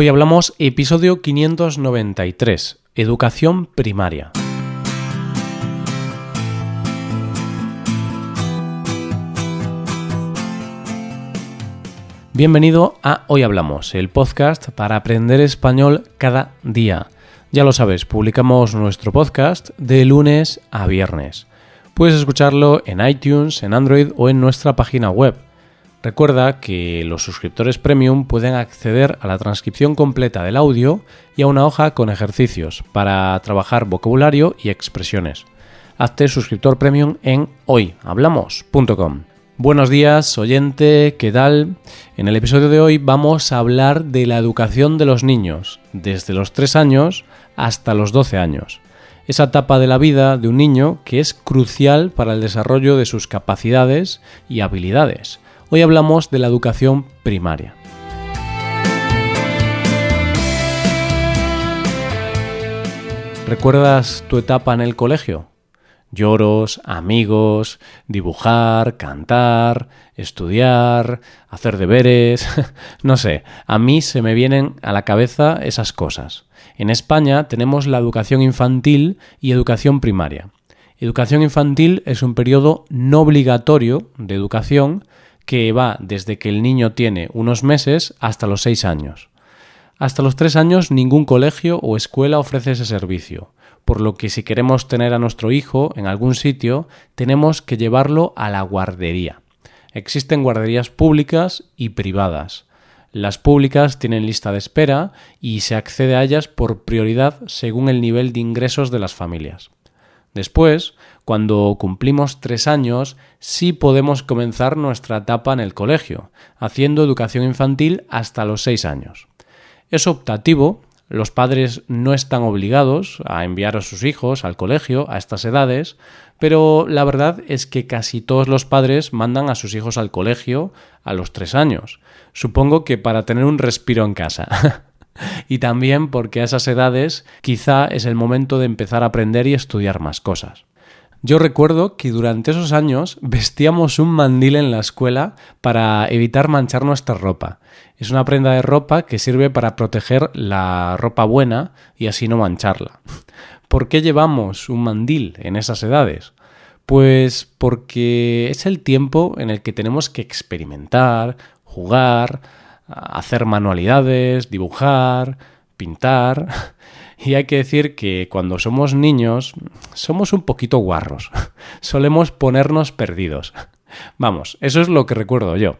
Hoy hablamos episodio 593, Educación Primaria. Bienvenido a Hoy Hablamos, el podcast para aprender español cada día. Ya lo sabes, publicamos nuestro podcast de lunes a viernes. Puedes escucharlo en iTunes, en Android o en nuestra página web. Recuerda que los suscriptores premium pueden acceder a la transcripción completa del audio y a una hoja con ejercicios para trabajar vocabulario y expresiones. Hazte suscriptor premium en hoyhablamos.com. Buenos días, oyente, ¿qué tal? En el episodio de hoy vamos a hablar de la educación de los niños, desde los 3 años hasta los 12 años. Esa etapa de la vida de un niño que es crucial para el desarrollo de sus capacidades y habilidades. Hoy hablamos de la educación primaria. ¿Recuerdas tu etapa en el colegio? Lloros, amigos, dibujar, cantar, estudiar, hacer deberes, no sé, a mí se me vienen a la cabeza esas cosas. En España tenemos la educación infantil y educación primaria. Educación infantil es un periodo no obligatorio de educación que va desde que el niño tiene unos meses hasta los seis años. Hasta los tres años ningún colegio o escuela ofrece ese servicio por lo que si queremos tener a nuestro hijo en algún sitio, tenemos que llevarlo a la guardería. Existen guarderías públicas y privadas. Las públicas tienen lista de espera y se accede a ellas por prioridad según el nivel de ingresos de las familias. Después, cuando cumplimos tres años, sí podemos comenzar nuestra etapa en el colegio, haciendo educación infantil hasta los seis años. Es optativo los padres no están obligados a enviar a sus hijos al colegio a estas edades, pero la verdad es que casi todos los padres mandan a sus hijos al colegio a los tres años. Supongo que para tener un respiro en casa. y también porque a esas edades quizá es el momento de empezar a aprender y estudiar más cosas. Yo recuerdo que durante esos años vestíamos un mandil en la escuela para evitar manchar nuestra ropa. Es una prenda de ropa que sirve para proteger la ropa buena y así no mancharla. ¿Por qué llevamos un mandil en esas edades? Pues porque es el tiempo en el que tenemos que experimentar, jugar, hacer manualidades, dibujar, pintar. Y hay que decir que cuando somos niños somos un poquito guarros. Solemos ponernos perdidos. Vamos, eso es lo que recuerdo yo.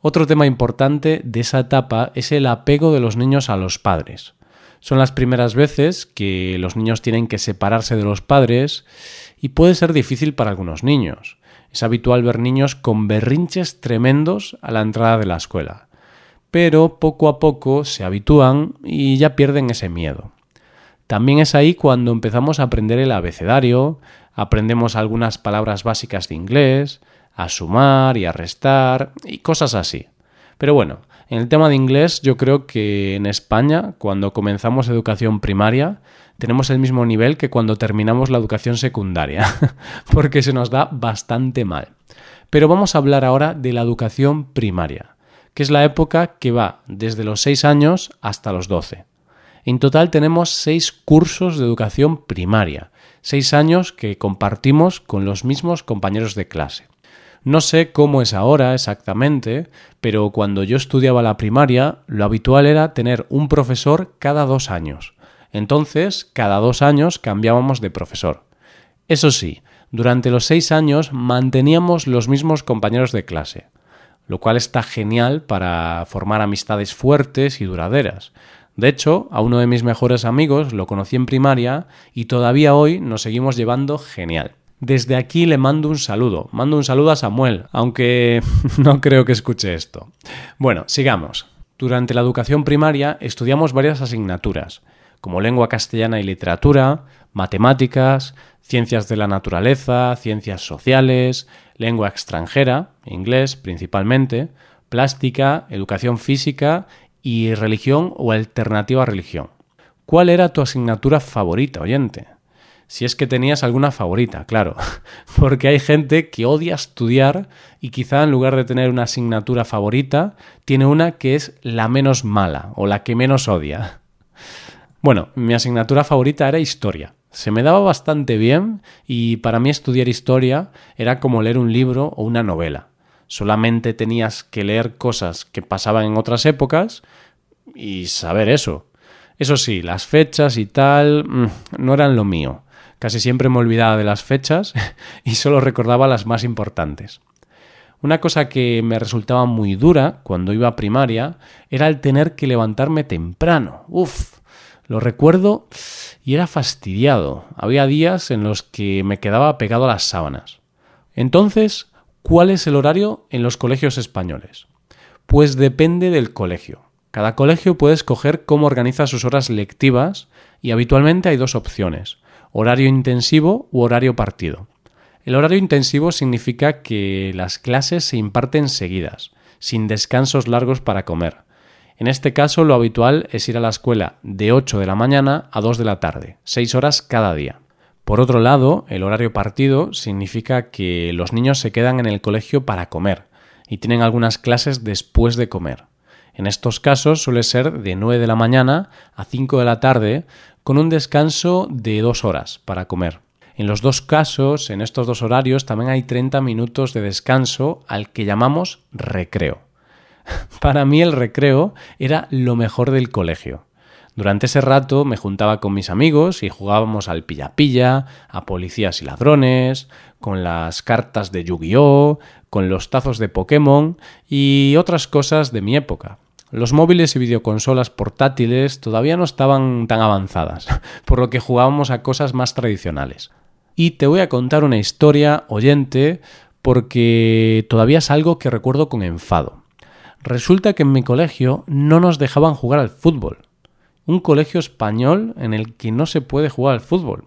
Otro tema importante de esa etapa es el apego de los niños a los padres. Son las primeras veces que los niños tienen que separarse de los padres y puede ser difícil para algunos niños. Es habitual ver niños con berrinches tremendos a la entrada de la escuela. Pero poco a poco se habitúan y ya pierden ese miedo. También es ahí cuando empezamos a aprender el abecedario, aprendemos algunas palabras básicas de inglés, a sumar y a restar y cosas así. Pero bueno, en el tema de inglés yo creo que en España, cuando comenzamos educación primaria, tenemos el mismo nivel que cuando terminamos la educación secundaria, porque se nos da bastante mal. Pero vamos a hablar ahora de la educación primaria, que es la época que va desde los 6 años hasta los 12. En total tenemos seis cursos de educación primaria, seis años que compartimos con los mismos compañeros de clase. No sé cómo es ahora exactamente, pero cuando yo estudiaba la primaria, lo habitual era tener un profesor cada dos años. Entonces, cada dos años cambiábamos de profesor. Eso sí, durante los seis años manteníamos los mismos compañeros de clase, lo cual está genial para formar amistades fuertes y duraderas. De hecho, a uno de mis mejores amigos lo conocí en primaria y todavía hoy nos seguimos llevando genial. Desde aquí le mando un saludo, mando un saludo a Samuel, aunque no creo que escuche esto. Bueno, sigamos. Durante la educación primaria estudiamos varias asignaturas, como lengua castellana y literatura, matemáticas, ciencias de la naturaleza, ciencias sociales, lengua extranjera, inglés principalmente, plástica, educación física y religión o alternativa religión. ¿Cuál era tu asignatura favorita, oyente? Si es que tenías alguna favorita, claro. Porque hay gente que odia estudiar y quizá en lugar de tener una asignatura favorita, tiene una que es la menos mala o la que menos odia. Bueno, mi asignatura favorita era historia. Se me daba bastante bien y para mí estudiar historia era como leer un libro o una novela. Solamente tenías que leer cosas que pasaban en otras épocas y saber eso. Eso sí, las fechas y tal mm, no eran lo mío. Casi siempre me olvidaba de las fechas y solo recordaba las más importantes. Una cosa que me resultaba muy dura cuando iba a primaria era el tener que levantarme temprano. Uf, lo recuerdo y era fastidiado. Había días en los que me quedaba pegado a las sábanas. Entonces, ¿cuál es el horario en los colegios españoles? Pues depende del colegio. Cada colegio puede escoger cómo organiza sus horas lectivas y habitualmente hay dos opciones, horario intensivo u horario partido. El horario intensivo significa que las clases se imparten seguidas, sin descansos largos para comer. En este caso lo habitual es ir a la escuela de 8 de la mañana a 2 de la tarde, 6 horas cada día. Por otro lado, el horario partido significa que los niños se quedan en el colegio para comer y tienen algunas clases después de comer. En estos casos suele ser de 9 de la mañana a 5 de la tarde con un descanso de 2 horas para comer. En los dos casos, en estos dos horarios, también hay 30 minutos de descanso al que llamamos recreo. Para mí el recreo era lo mejor del colegio. Durante ese rato me juntaba con mis amigos y jugábamos al pilla-pilla, a policías y ladrones, con las cartas de Yu-Gi-Oh!, con los tazos de Pokémon y otras cosas de mi época. Los móviles y videoconsolas portátiles todavía no estaban tan avanzadas, por lo que jugábamos a cosas más tradicionales. Y te voy a contar una historia, oyente, porque todavía es algo que recuerdo con enfado. Resulta que en mi colegio no nos dejaban jugar al fútbol. Un colegio español en el que no se puede jugar al fútbol.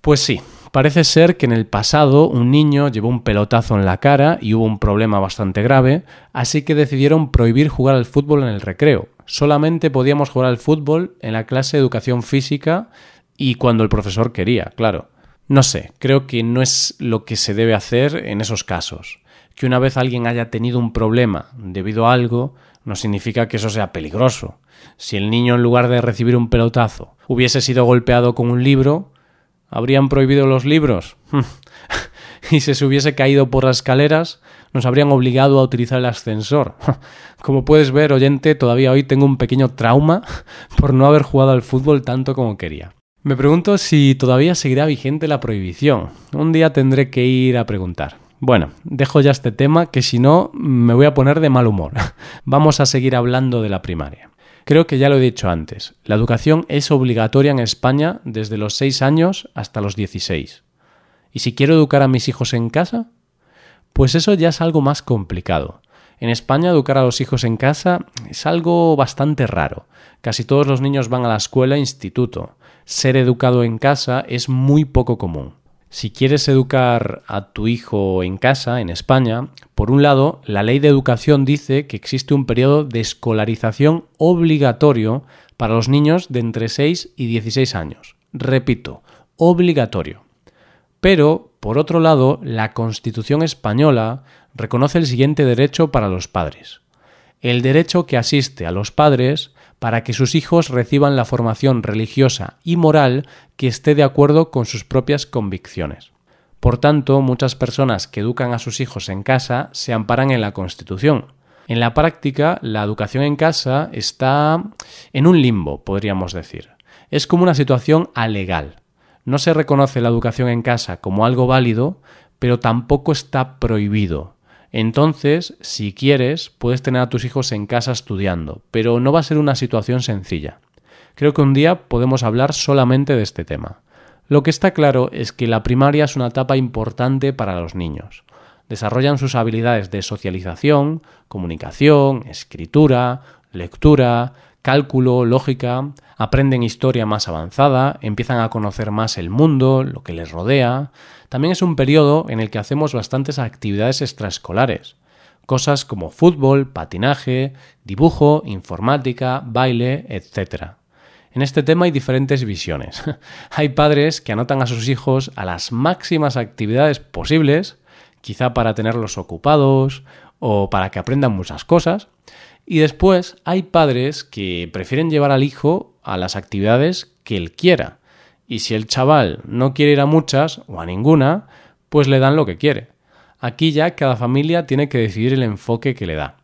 Pues sí, Parece ser que en el pasado un niño llevó un pelotazo en la cara y hubo un problema bastante grave, así que decidieron prohibir jugar al fútbol en el recreo. Solamente podíamos jugar al fútbol en la clase de educación física y cuando el profesor quería, claro. No sé, creo que no es lo que se debe hacer en esos casos. Que una vez alguien haya tenido un problema debido a algo, no significa que eso sea peligroso. Si el niño en lugar de recibir un pelotazo hubiese sido golpeado con un libro, habrían prohibido los libros y si se hubiese caído por las escaleras, nos habrían obligado a utilizar el ascensor. Como puedes ver, oyente, todavía hoy tengo un pequeño trauma por no haber jugado al fútbol tanto como quería. Me pregunto si todavía seguirá vigente la prohibición. Un día tendré que ir a preguntar. Bueno, dejo ya este tema que si no me voy a poner de mal humor. Vamos a seguir hablando de la primaria. Creo que ya lo he dicho antes, la educación es obligatoria en España desde los 6 años hasta los 16. ¿Y si quiero educar a mis hijos en casa? Pues eso ya es algo más complicado. En España educar a los hijos en casa es algo bastante raro. Casi todos los niños van a la escuela e instituto. Ser educado en casa es muy poco común. Si quieres educar a tu hijo en casa, en España, por un lado, la ley de educación dice que existe un periodo de escolarización obligatorio para los niños de entre 6 y 16 años. Repito, obligatorio. Pero, por otro lado, la Constitución española reconoce el siguiente derecho para los padres. El derecho que asiste a los padres para que sus hijos reciban la formación religiosa y moral que esté de acuerdo con sus propias convicciones. Por tanto, muchas personas que educan a sus hijos en casa se amparan en la Constitución. En la práctica, la educación en casa está en un limbo, podríamos decir. Es como una situación alegal. No se reconoce la educación en casa como algo válido, pero tampoco está prohibido. Entonces, si quieres, puedes tener a tus hijos en casa estudiando, pero no va a ser una situación sencilla. Creo que un día podemos hablar solamente de este tema. Lo que está claro es que la primaria es una etapa importante para los niños. Desarrollan sus habilidades de socialización, comunicación, escritura, lectura, cálculo, lógica, aprenden historia más avanzada, empiezan a conocer más el mundo, lo que les rodea. También es un periodo en el que hacemos bastantes actividades extraescolares, cosas como fútbol, patinaje, dibujo, informática, baile, etc. En este tema hay diferentes visiones. hay padres que anotan a sus hijos a las máximas actividades posibles, quizá para tenerlos ocupados o para que aprendan muchas cosas. Y después hay padres que prefieren llevar al hijo a las actividades que él quiera. Y si el chaval no quiere ir a muchas o a ninguna, pues le dan lo que quiere. Aquí ya cada familia tiene que decidir el enfoque que le da.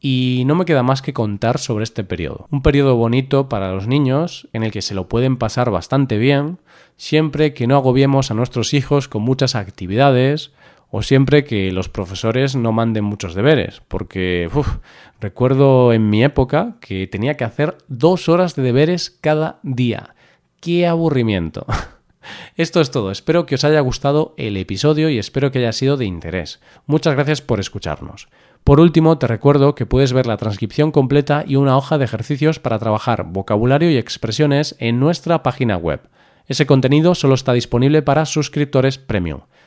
Y no me queda más que contar sobre este periodo. Un periodo bonito para los niños en el que se lo pueden pasar bastante bien, siempre que no agobiemos a nuestros hijos con muchas actividades o siempre que los profesores no manden muchos deberes, porque recuerdo en mi época que tenía que hacer dos horas de deberes cada día. ¡Qué aburrimiento! Esto es todo, espero que os haya gustado el episodio y espero que haya sido de interés. Muchas gracias por escucharnos. Por último, te recuerdo que puedes ver la transcripción completa y una hoja de ejercicios para trabajar vocabulario y expresiones en nuestra página web. Ese contenido solo está disponible para suscriptores premium.